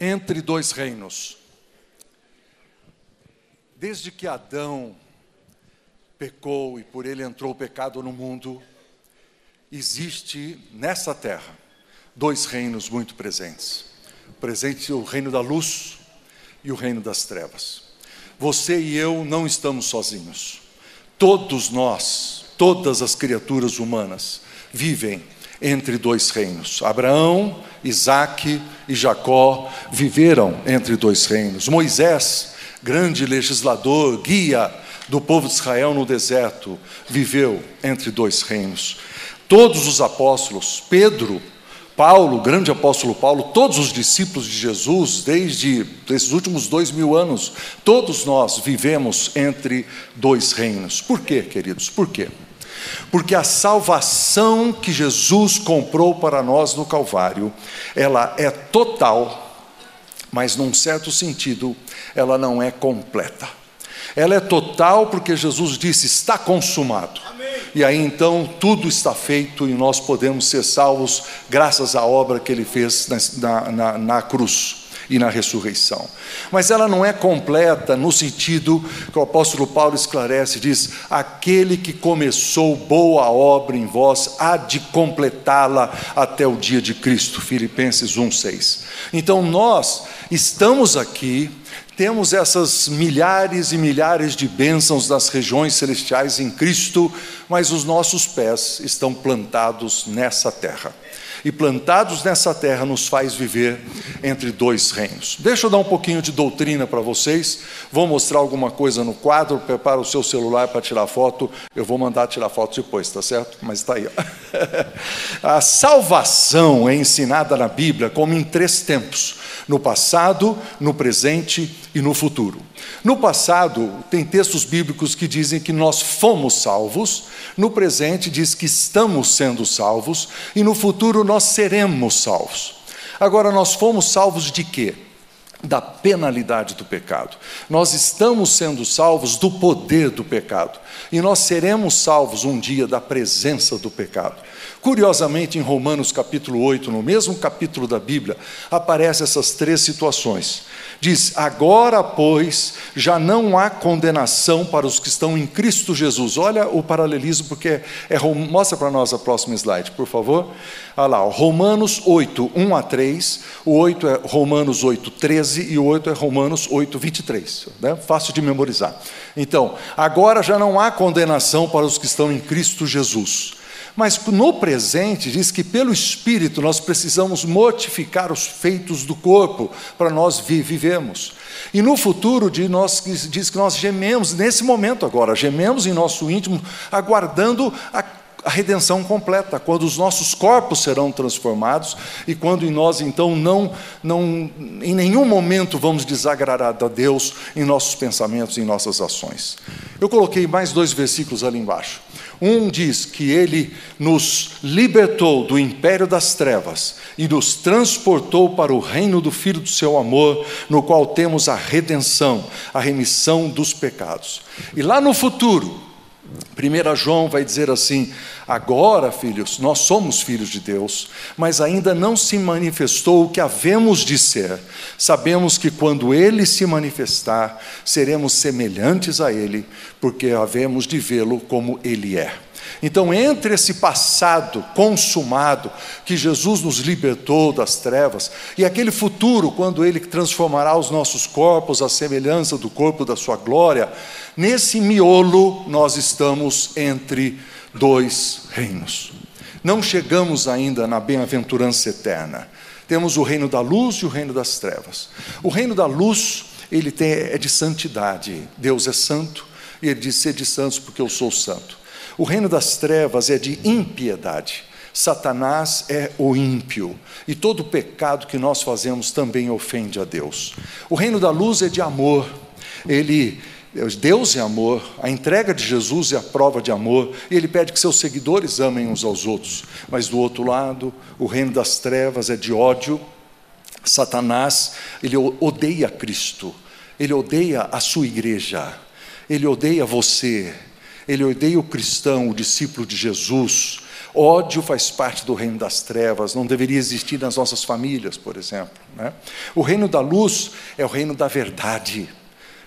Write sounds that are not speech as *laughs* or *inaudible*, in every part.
entre dois reinos. Desde que Adão pecou e por ele entrou o pecado no mundo, existe nessa terra dois reinos muito presentes. Presente o reino da luz e o reino das trevas. Você e eu não estamos sozinhos. Todos nós, todas as criaturas humanas vivem entre dois reinos. Abraão, Isaac e Jacó viveram entre dois reinos. Moisés, grande legislador, guia do povo de Israel no deserto, viveu entre dois reinos. Todos os apóstolos, Pedro, Paulo, grande apóstolo Paulo, todos os discípulos de Jesus, desde esses últimos dois mil anos, todos nós vivemos entre dois reinos. Por quê, queridos? Por quê? Porque a salvação que Jesus comprou para nós no Calvário, ela é total, mas num certo sentido, ela não é completa. Ela é total porque Jesus disse: está consumado. Amém. E aí então tudo está feito e nós podemos ser salvos graças à obra que ele fez na, na, na cruz e na ressurreição. Mas ela não é completa no sentido que o apóstolo Paulo esclarece, diz: aquele que começou boa obra em vós há de completá-la até o dia de Cristo. Filipenses 1:6. Então nós estamos aqui temos essas milhares e milhares de bênçãos das regiões celestiais em Cristo, mas os nossos pés estão plantados nessa terra e plantados nessa terra nos faz viver entre dois reinos. Deixa eu dar um pouquinho de doutrina para vocês. Vou mostrar alguma coisa no quadro. Prepara o seu celular para tirar foto. Eu vou mandar tirar foto depois, tá certo? Mas está aí. *laughs* A salvação é ensinada na Bíblia como em três tempos: no passado, no presente e no futuro. No passado, tem textos bíblicos que dizem que nós fomos salvos, no presente, diz que estamos sendo salvos, e no futuro, nós seremos salvos. Agora, nós fomos salvos de quê? Da penalidade do pecado. Nós estamos sendo salvos do poder do pecado. E nós seremos salvos um dia da presença do pecado. Curiosamente, em Romanos capítulo 8, no mesmo capítulo da Bíblia, aparecem essas três situações. Diz: Agora, pois, já não há condenação para os que estão em Cristo Jesus. Olha o paralelismo, porque é, mostra para nós a próxima slide, por favor. Olha lá, Romanos 8, 1 a 3. O 8 é Romanos 8, 13 e o 8 é Romanos 8, 23. Né? Fácil de memorizar. Então, agora já não há condenação para os que estão em Cristo Jesus. Mas no presente, diz que pelo Espírito nós precisamos mortificar os feitos do corpo para nós vivemos. E no futuro diz, nós, diz que nós gememos, nesse momento agora, gememos em nosso íntimo, aguardando a a redenção completa, quando os nossos corpos serão transformados e quando em nós então não, não em nenhum momento vamos desagradar a Deus em nossos pensamentos, em nossas ações. Eu coloquei mais dois versículos ali embaixo. Um diz que ele nos libertou do império das trevas e nos transportou para o reino do Filho do seu amor, no qual temos a redenção, a remissão dos pecados. E lá no futuro, 1 João vai dizer assim: agora, filhos, nós somos filhos de Deus, mas ainda não se manifestou o que havemos de ser. Sabemos que quando ele se manifestar, seremos semelhantes a ele, porque havemos de vê-lo como ele é. Então, entre esse passado consumado, que Jesus nos libertou das trevas, e aquele futuro, quando Ele transformará os nossos corpos à semelhança do corpo da Sua glória, nesse miolo nós estamos entre dois reinos. Não chegamos ainda na bem-aventurança eterna. Temos o reino da luz e o reino das trevas. O reino da luz, ele tem, é de santidade. Deus é santo, e ele diz: Sede santos, porque eu sou santo. O reino das trevas é de impiedade. Satanás é o ímpio, e todo pecado que nós fazemos também ofende a Deus. O reino da luz é de amor. Ele Deus é amor, a entrega de Jesus é a prova de amor, e Ele pede que seus seguidores amem uns aos outros. Mas do outro lado, o reino das trevas é de ódio. Satanás, ele odeia Cristo, ele odeia a sua igreja, ele odeia você, ele odeia o cristão, o discípulo de Jesus, Ódio faz parte do reino das trevas, não deveria existir nas nossas famílias, por exemplo. Né? O reino da luz é o reino da verdade.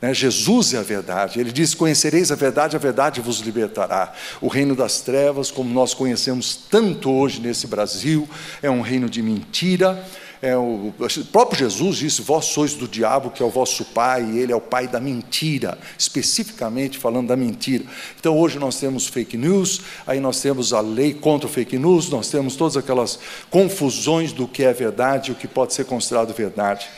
Né? Jesus é a verdade. Ele diz: Conhecereis a verdade, a verdade vos libertará. O reino das trevas, como nós conhecemos tanto hoje nesse Brasil, é um reino de mentira. É o, o próprio Jesus disse: Vós sois do diabo, que é o vosso pai, e ele é o pai da mentira, especificamente falando da mentira. Então hoje nós temos fake news, aí nós temos a lei contra o fake news, nós temos todas aquelas confusões do que é verdade e o que pode ser considerado verdade.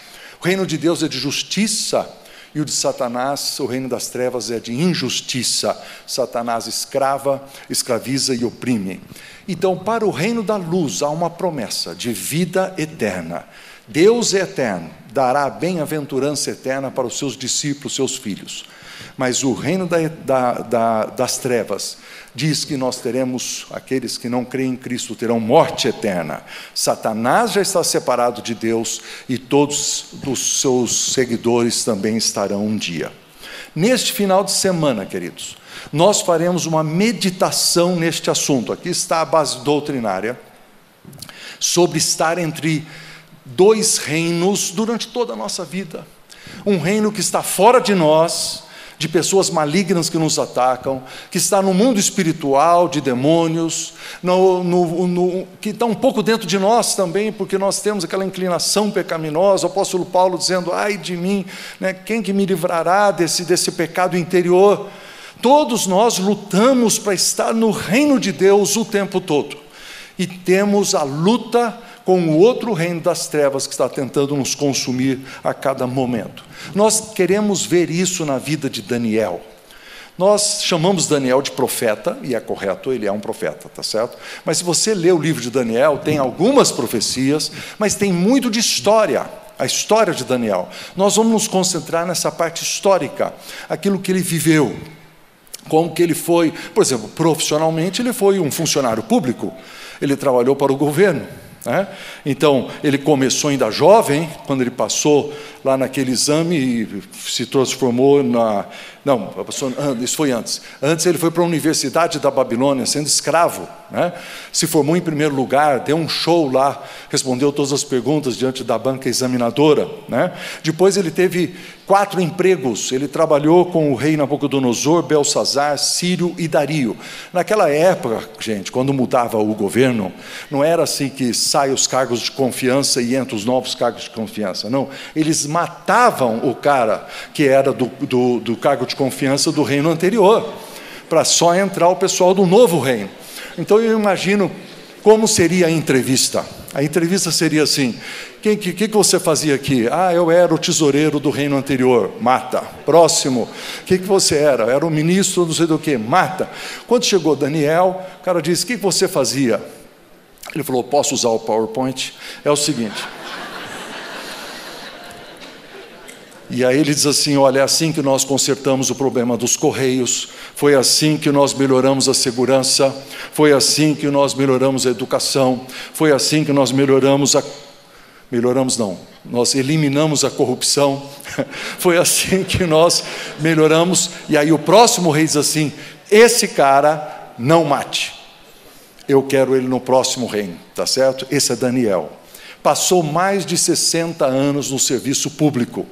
O reino de Deus é de justiça e o de Satanás, o reino das trevas, é de injustiça. Satanás escrava, escraviza e oprime. Então, para o reino da luz, há uma promessa de vida eterna. Deus é eterno, dará bem-aventurança eterna para os seus discípulos, seus filhos. Mas o reino da, da, da, das trevas diz que nós teremos, aqueles que não creem em Cristo terão morte eterna. Satanás já está separado de Deus e todos os seus seguidores também estarão um dia. Neste final de semana, queridos, nós faremos uma meditação neste assunto. Aqui está a base doutrinária sobre estar entre dois reinos durante toda a nossa vida. Um reino que está fora de nós de pessoas malignas que nos atacam, que está no mundo espiritual de demônios, no, no, no, que está um pouco dentro de nós também, porque nós temos aquela inclinação pecaminosa. O apóstolo Paulo dizendo: Ai de mim, né, quem que me livrará desse, desse pecado interior? Todos nós lutamos para estar no reino de Deus o tempo todo, e temos a luta com o outro reino das trevas que está tentando nos consumir a cada momento. Nós queremos ver isso na vida de Daniel. Nós chamamos Daniel de profeta, e é correto, ele é um profeta, tá certo? Mas se você lê o livro de Daniel, tem algumas profecias, mas tem muito de história, a história de Daniel. Nós vamos nos concentrar nessa parte histórica, aquilo que ele viveu, como que ele foi, por exemplo, profissionalmente ele foi um funcionário público, ele trabalhou para o governo, né? Então, ele começou ainda jovem, quando ele passou lá naquele exame e se transformou na. Não, passou, isso foi antes. Antes ele foi para a Universidade da Babilônia, sendo escravo. Né? Se formou em primeiro lugar, deu um show lá, respondeu todas as perguntas diante da banca examinadora. Né? Depois ele teve quatro empregos. Ele trabalhou com o rei Nabucodonosor, Belsazar, Sírio e Dario. Naquela época, gente, quando mudava o governo, não era assim que sai os cargos de confiança e entra os novos cargos de confiança. Não, eles matavam o cara que era do, do, do cargo de confiança do reino anterior, para só entrar o pessoal do novo reino. Então eu imagino como seria a entrevista. A entrevista seria assim: o que, que, que, você fazia aqui? Ah, eu era o tesoureiro do reino anterior. Mata. Próximo. O que, que você era? Era o ministro, não sei do que. Mata. Quando chegou Daniel, o cara disse: O que, que você fazia? Ele falou: Posso usar o PowerPoint? É o seguinte. E aí ele diz assim: olha, é assim que nós consertamos o problema dos correios, foi assim que nós melhoramos a segurança, foi assim que nós melhoramos a educação, foi assim que nós melhoramos a. Melhoramos não, nós eliminamos a corrupção, *laughs* foi assim que nós melhoramos. E aí o próximo rei diz assim: esse cara não mate, eu quero ele no próximo reino, tá certo? Esse é Daniel. Passou mais de 60 anos no serviço público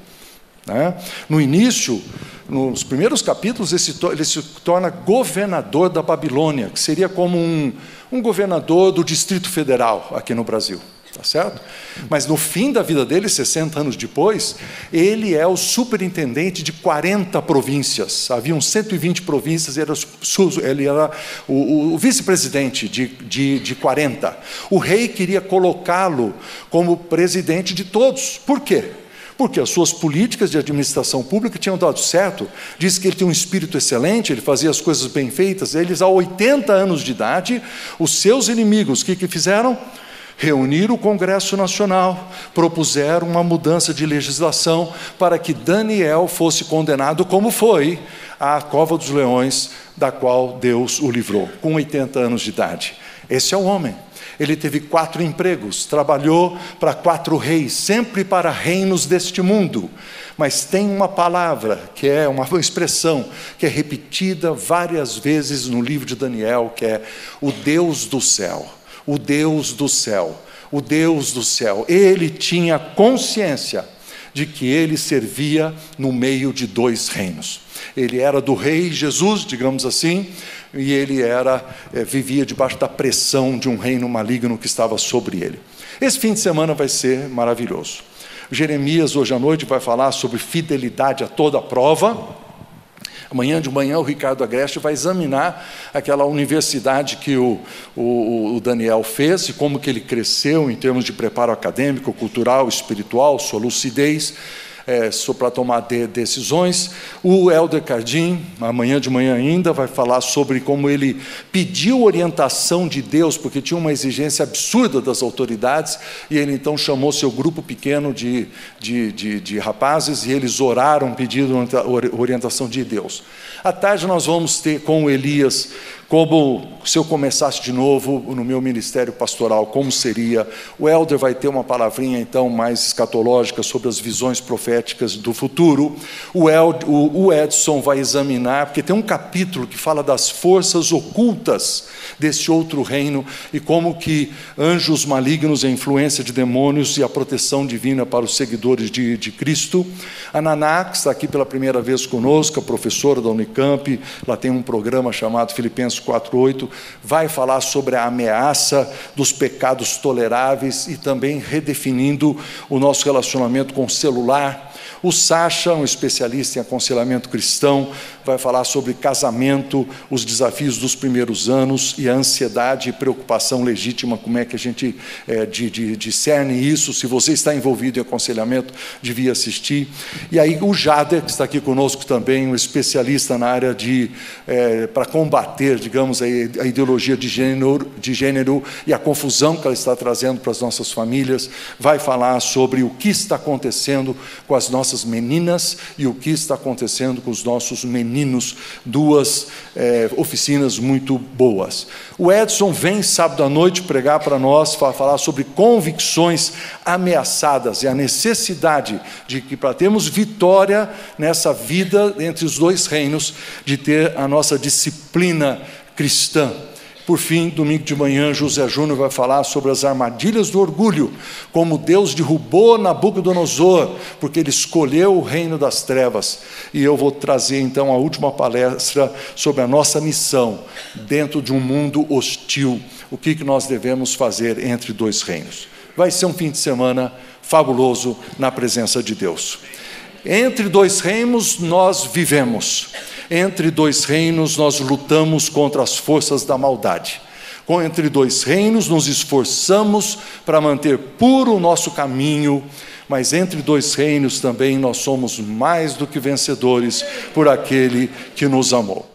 né? No início, nos primeiros capítulos, ele se torna governador da Babilônia, que seria como um, um governador do Distrito Federal aqui no Brasil. Tá certo? Mas no fim da vida dele, 60 anos depois, ele é o superintendente de 40 províncias. Haviam 120 províncias, ele era, ele era o, o vice-presidente de, de, de 40. O rei queria colocá-lo como presidente de todos. Por quê? Porque as suas políticas de administração pública tinham dado certo. Diz que ele tinha um espírito excelente, ele fazia as coisas bem feitas. Eles, a 80 anos de idade, os seus inimigos, o que, que fizeram? Reuniram o Congresso Nacional, propuseram uma mudança de legislação para que Daniel fosse condenado, como foi, à cova dos leões, da qual Deus o livrou, com 80 anos de idade. Esse é o homem. Ele teve quatro empregos, trabalhou para quatro reis, sempre para reinos deste mundo. Mas tem uma palavra, que é uma expressão, que é repetida várias vezes no livro de Daniel, que é o Deus do céu. O Deus do céu. O Deus do céu. Ele tinha consciência de que ele servia no meio de dois reinos. Ele era do rei Jesus, digamos assim, e ele era é, vivia debaixo da pressão de um reino maligno que estava sobre ele. Esse fim de semana vai ser maravilhoso. Jeremias hoje à noite vai falar sobre fidelidade a toda prova. Amanhã de manhã o Ricardo Agreste vai examinar aquela universidade que o, o, o, Daniel fez e como que ele cresceu em termos de preparo acadêmico, cultural, espiritual, sua lucidez é, para tomar de, decisões. O Helder Cardim, amanhã de manhã ainda, vai falar sobre como ele pediu orientação de Deus, porque tinha uma exigência absurda das autoridades, e ele então chamou seu grupo pequeno de, de, de, de rapazes, e eles oraram pedindo orientação de Deus. À tarde nós vamos ter com o Elias como se eu começasse de novo no meu ministério pastoral, como seria? O Elder vai ter uma palavrinha então mais escatológica sobre as visões proféticas do futuro. O, Edson vai examinar, porque tem um capítulo que fala das forças ocultas desse outro reino e como que anjos malignos, a influência de demônios e a proteção divina para os seguidores de, de Cristo. A Naná, que está aqui pela primeira vez conosco, a professora da Unicamp, ela tem um programa chamado Filipenses 4:8 vai falar sobre a ameaça dos pecados toleráveis e também redefinindo o nosso relacionamento com o celular o Sacha, um especialista em aconselhamento cristão, vai falar sobre casamento, os desafios dos primeiros anos e a ansiedade e preocupação legítima, como é que a gente é, de, de, discerne isso. Se você está envolvido em aconselhamento, devia assistir. E aí o Jader, que está aqui conosco também, um especialista na área de é, para combater, digamos, a, a ideologia de gênero, de gênero e a confusão que ela está trazendo para as nossas famílias, vai falar sobre o que está acontecendo com as nossas nossas meninas e o que está acontecendo com os nossos meninos, duas é, oficinas muito boas. O Edson vem sábado à noite pregar para nós, falar sobre convicções ameaçadas e a necessidade de que, para termos vitória nessa vida entre os dois reinos, de ter a nossa disciplina cristã. Por fim, domingo de manhã, José Júnior vai falar sobre as armadilhas do orgulho, como Deus derrubou Nabucodonosor, porque ele escolheu o reino das trevas. E eu vou trazer então a última palestra sobre a nossa missão dentro de um mundo hostil. O que, que nós devemos fazer entre dois reinos? Vai ser um fim de semana fabuloso na presença de Deus. Entre dois reinos nós vivemos entre dois reinos nós lutamos contra as forças da maldade. Entre dois reinos nos esforçamos para manter puro o nosso caminho, mas entre dois reinos também nós somos mais do que vencedores por aquele que nos amou.